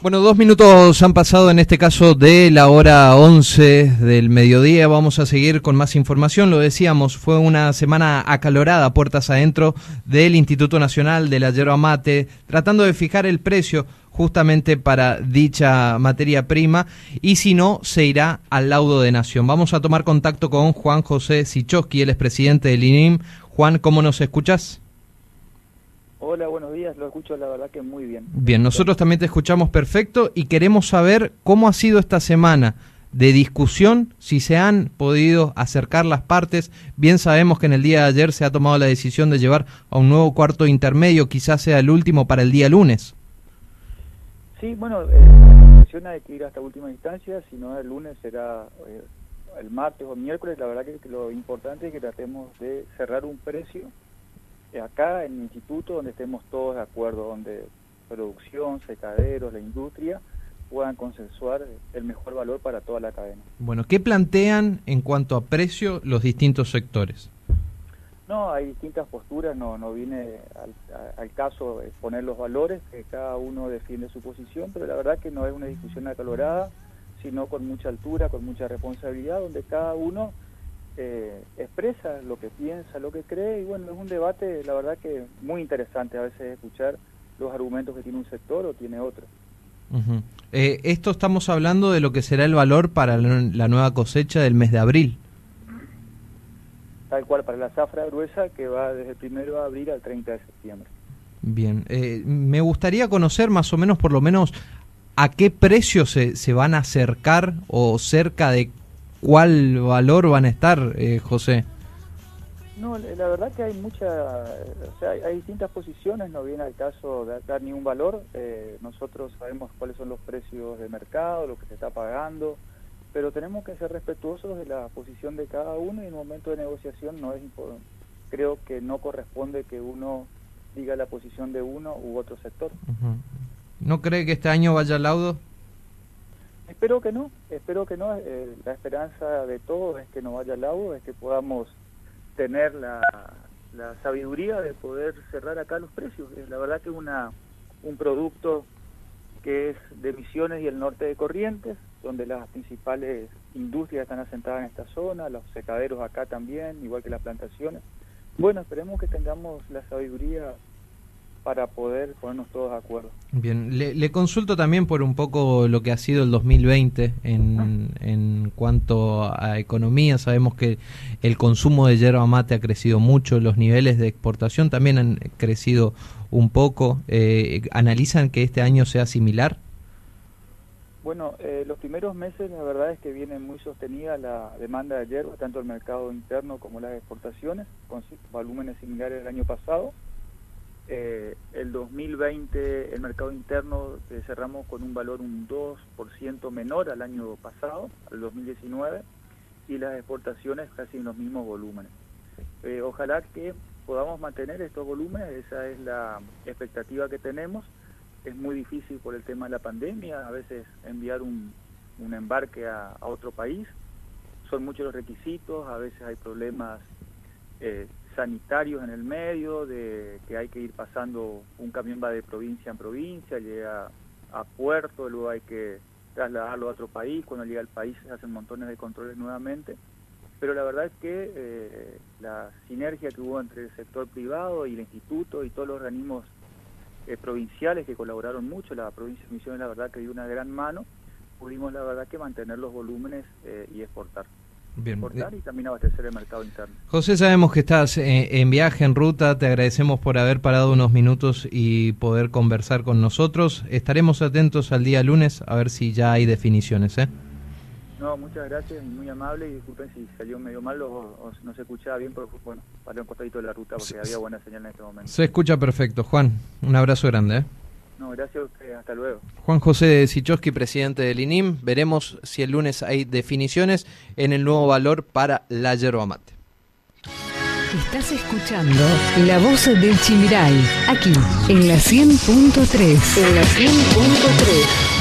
Bueno, dos minutos han pasado en este caso de la hora 11 del mediodía. Vamos a seguir con más información. Lo decíamos, fue una semana acalorada, puertas adentro, del Instituto Nacional de la Yerba Mate, tratando de fijar el precio justamente para dicha materia prima y si no, se irá al laudo de nación. Vamos a tomar contacto con Juan José Sichowski, él es presidente del INIM. Juan, ¿cómo nos escuchas? Hola, buenos días, lo escucho la verdad que muy bien. Bien, nosotros también te escuchamos perfecto y queremos saber cómo ha sido esta semana de discusión, si se han podido acercar las partes. Bien sabemos que en el día de ayer se ha tomado la decisión de llevar a un nuevo cuarto intermedio, quizás sea el último para el día lunes. Sí, bueno, eh, la decisión hay que ir hasta última instancia, si no el lunes será eh, el martes o miércoles, la verdad que, lo importante es que tratemos de cerrar un precio acá en el instituto donde estemos todos de acuerdo, donde producción, secaderos, la industria puedan consensuar el mejor valor para toda la cadena. Bueno, ¿qué plantean en cuanto a precio los distintos sectores? No, hay distintas posturas, no, no viene al, al caso exponer los valores, que cada uno defiende su posición, pero la verdad que no es una discusión acalorada, sino con mucha altura, con mucha responsabilidad, donde cada uno eh, expresa lo que piensa, lo que cree, y bueno, es un debate, la verdad que muy interesante a veces escuchar los argumentos que tiene un sector o tiene otro. Eh, esto estamos hablando de lo que será el valor para la la nueva cosecha del mes de abril. Tal cual para la zafra gruesa que va desde el primero de abril al 30 de septiembre. Bien, eh, me gustaría conocer más o menos, por lo menos, a qué precio se, se van a acercar o cerca de cuál valor van a estar, eh, José. No, la verdad que hay mucha, o sea, hay, distintas posiciones, no viene al caso de dar ningún valor. eh, nosotros sabemos cuáles son los precios de mercado, lo que se está pagando, pero tenemos que ser respetuosos de la posición de cada uno y en el momento de negociación no es creo que no corresponde que uno diga la posición de uno u otro sector. ¿No cree que este año vaya al laudo? Espero que no, espero que no. eh, la esperanza de todos es que no vaya al laudo, es que podamos tener la, la sabiduría de poder cerrar acá los precios. Eh, La verdad que una un producto que es de Misiones y el norte de Corrientes, donde las principales industrias están asentadas en esta zona, los secaderos acá también, igual que las plantaciones. Bueno, esperemos que tengamos la sabiduría para poder ponernos todos de acuerdo. Bien, le, le consulto también por un poco lo que ha sido el 2020 en, en cuanto a economía. Sabemos que el consumo de yerba mate ha crecido mucho, los niveles de exportación también han crecido un poco. Eh, ¿Analizan que este año sea similar? Bueno, eh, los primeros meses la verdad es que viene muy sostenida la demanda de hierba, tanto el mercado interno como las exportaciones, con volúmenes similares al año pasado. Eh, el 2020 el mercado interno eh, cerramos con un valor un 2% menor al año pasado, al 2019, y las exportaciones casi en los mismos volúmenes. Eh, ojalá que podamos mantener estos volúmenes, esa es la expectativa que tenemos. Es muy difícil por el tema de la pandemia, a veces enviar un, un embarque a, a otro país. Son muchos los requisitos, a veces hay problemas eh, sanitarios en el medio, de que hay que ir pasando, un camión va de provincia en provincia, llega a puerto, luego hay que trasladarlo a otro país, cuando llega al país se hacen montones de controles nuevamente, pero la verdad es que eh, la sinergia que hubo entre el sector privado y el instituto y todos los organismos eh, provinciales que colaboraron mucho, la provincia de Misiones la verdad que dio una gran mano, pudimos la verdad que mantener los volúmenes eh, y exportar. Bien. exportar y también abastecer el mercado interno. José, sabemos que estás eh, en viaje, en ruta, te agradecemos por haber parado unos minutos y poder conversar con nosotros. Estaremos atentos al día lunes a ver si ya hay definiciones. ¿eh? No, muchas gracias, muy amable y disculpen si salió medio mal o, o no se escuchaba bien, pero bueno, paré un costadito de la ruta porque había buena señal en este momento. Se escucha perfecto. Juan, un abrazo grande. ¿eh? No, gracias a hasta luego. Juan José Sichowski, presidente del INIM. Veremos si el lunes hay definiciones en el nuevo valor para la yerba mate. Estás escuchando La Voz del Chimirai, aquí, en la 100.3. En la 100.3.